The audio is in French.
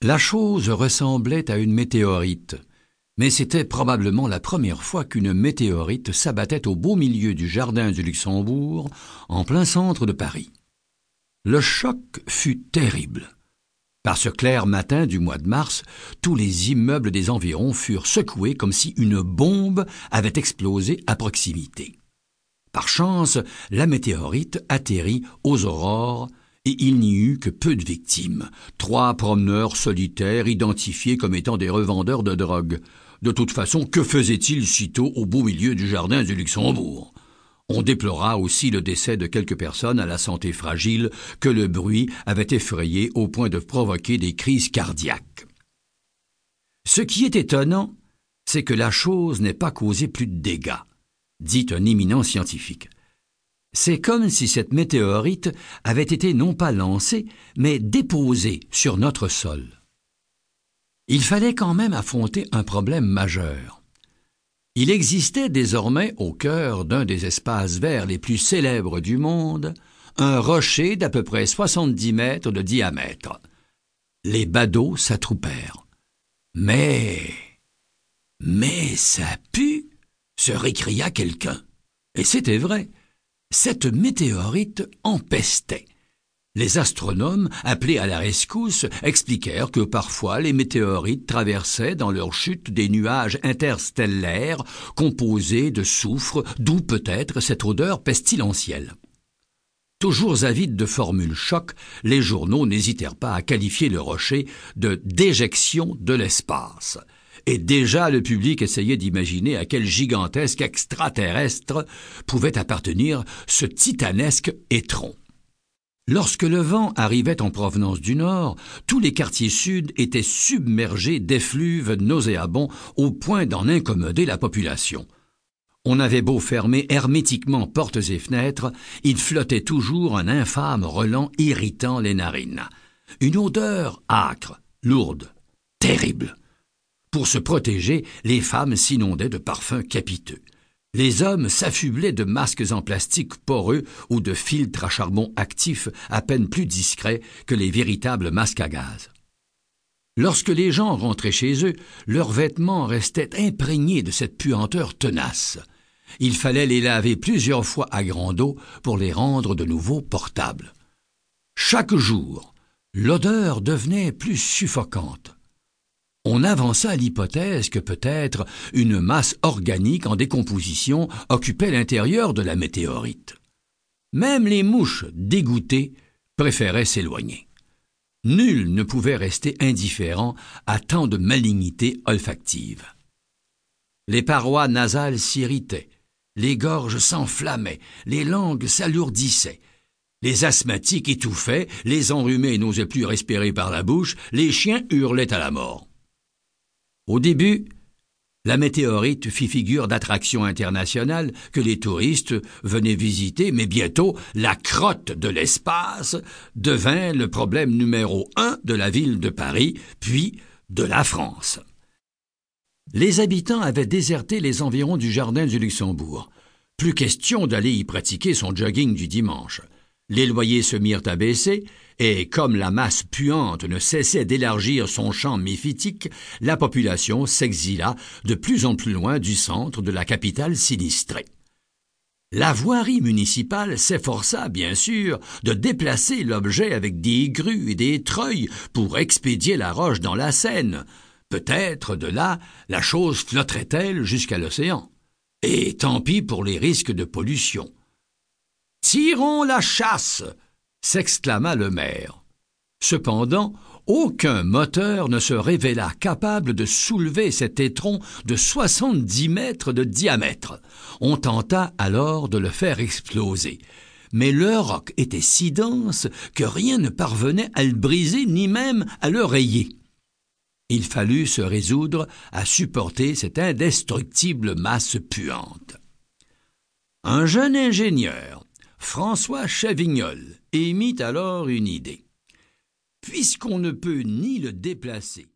La chose ressemblait à une météorite, mais c'était probablement la première fois qu'une météorite s'abattait au beau milieu du jardin du Luxembourg, en plein centre de Paris. Le choc fut terrible. Par ce clair matin du mois de mars, tous les immeubles des environs furent secoués comme si une bombe avait explosé à proximité. Par chance, la météorite atterrit aux aurores et il n'y eut que peu de victimes. Trois promeneurs solitaires identifiés comme étant des revendeurs de drogue. De toute façon, que faisaient-ils sitôt au beau milieu du jardin du Luxembourg? On déplora aussi le décès de quelques personnes à la santé fragile que le bruit avait effrayé au point de provoquer des crises cardiaques. Ce qui est étonnant, c'est que la chose n'ait pas causé plus de dégâts, dit un éminent scientifique. C'est comme si cette météorite avait été non pas lancée, mais déposée sur notre sol. Il fallait quand même affronter un problème majeur. Il existait désormais au cœur d'un des espaces verts les plus célèbres du monde un rocher d'à peu près soixante-dix mètres de diamètre. Les badauds s'attroupèrent. Mais. Mais ça pue se récria quelqu'un. Et c'était vrai cette météorite empestait. Les astronomes, appelés à la rescousse, expliquèrent que parfois les météorites traversaient dans leur chute des nuages interstellaires composés de soufre, d'où peut-être cette odeur pestilentielle. Toujours avides de formules choc, les journaux n'hésitèrent pas à qualifier le rocher de déjection de l'espace et déjà le public essayait d'imaginer à quel gigantesque extraterrestre pouvait appartenir ce titanesque étron. Lorsque le vent arrivait en provenance du nord, tous les quartiers sud étaient submergés d'effluves nauséabonds au point d'en incommoder la population. On avait beau fermer hermétiquement portes et fenêtres, il flottait toujours un infâme relent irritant les narines. Une odeur âcre, lourde, terrible. Pour se protéger, les femmes s'inondaient de parfums capiteux. Les hommes s'affublaient de masques en plastique poreux ou de filtres à charbon actif à peine plus discrets que les véritables masques à gaz. Lorsque les gens rentraient chez eux, leurs vêtements restaient imprégnés de cette puanteur tenace. Il fallait les laver plusieurs fois à grande eau pour les rendre de nouveau portables. Chaque jour, l'odeur devenait plus suffocante on avança l'hypothèse que peut-être une masse organique en décomposition occupait l'intérieur de la météorite. Même les mouches, dégoûtées, préféraient s'éloigner. Nul ne pouvait rester indifférent à tant de malignité olfactive. Les parois nasales s'irritaient, les gorges s'enflammaient, les langues s'alourdissaient, les asthmatiques étouffaient, les enrhumés n'osaient plus respirer par la bouche, les chiens hurlaient à la mort. Au début, la météorite fit figure d'attraction internationale que les touristes venaient visiter, mais bientôt la crotte de l'espace devint le problème numéro un de la ville de Paris, puis de la France. Les habitants avaient déserté les environs du jardin du Luxembourg. Plus question d'aller y pratiquer son jogging du dimanche. Les loyers se mirent à baisser, et comme la masse puante ne cessait d'élargir son champ méphitique, la population s'exila de plus en plus loin du centre de la capitale sinistrée. La voirie municipale s'efforça, bien sûr, de déplacer l'objet avec des grues et des treuils pour expédier la roche dans la Seine. Peut-être de là la chose flotterait-elle jusqu'à l'océan. Et tant pis pour les risques de pollution. Tirons la chasse s'exclama le maire. Cependant, aucun moteur ne se révéla capable de soulever cet étron de soixante-dix mètres de diamètre. On tenta alors de le faire exploser. Mais le roc était si dense que rien ne parvenait à le briser ni même à le rayer. Il fallut se résoudre à supporter cette indestructible masse puante. Un jeune ingénieur, François Chavignol émit alors une idée. Puisqu'on ne peut ni le déplacer,